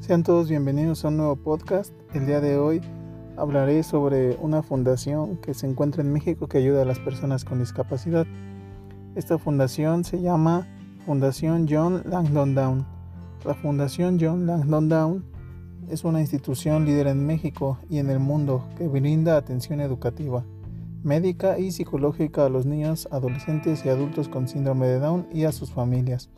Sean todos bienvenidos a un nuevo podcast. El día de hoy hablaré sobre una fundación que se encuentra en México que ayuda a las personas con discapacidad. Esta fundación se llama Fundación John Langdon Down. La Fundación John Langdon Down es una institución líder en México y en el mundo que brinda atención educativa, médica y psicológica a los niños, adolescentes y adultos con síndrome de Down y a sus familias.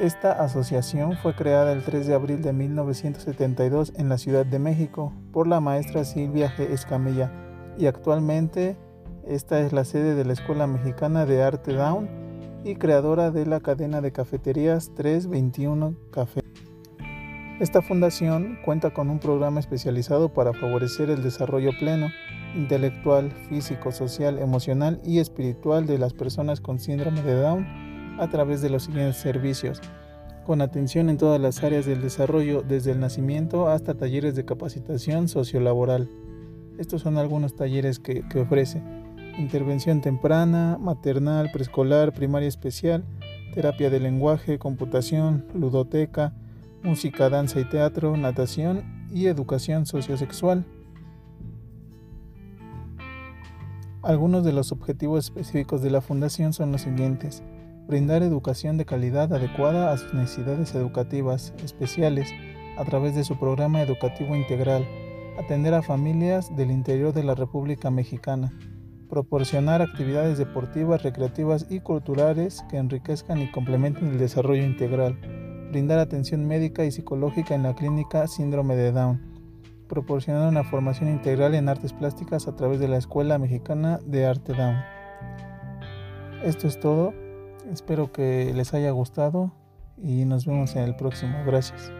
Esta asociación fue creada el 3 de abril de 1972 en la Ciudad de México por la maestra Silvia G. Escamilla y actualmente esta es la sede de la Escuela Mexicana de Arte Down y creadora de la cadena de cafeterías 321 Café. Esta fundación cuenta con un programa especializado para favorecer el desarrollo pleno, intelectual, físico, social, emocional y espiritual de las personas con síndrome de Down a través de los siguientes servicios, con atención en todas las áreas del desarrollo, desde el nacimiento hasta talleres de capacitación sociolaboral. Estos son algunos talleres que, que ofrece. Intervención temprana, maternal, preescolar, primaria especial, terapia de lenguaje, computación, ludoteca, música, danza y teatro, natación y educación sociosexual. Algunos de los objetivos específicos de la Fundación son los siguientes brindar educación de calidad adecuada a sus necesidades educativas especiales a través de su programa educativo integral, atender a familias del interior de la República Mexicana, proporcionar actividades deportivas, recreativas y culturales que enriquezcan y complementen el desarrollo integral, brindar atención médica y psicológica en la clínica Síndrome de Down, proporcionar una formación integral en artes plásticas a través de la Escuela Mexicana de Arte Down. Esto es todo. Espero que les haya gustado y nos vemos en el próximo. Gracias.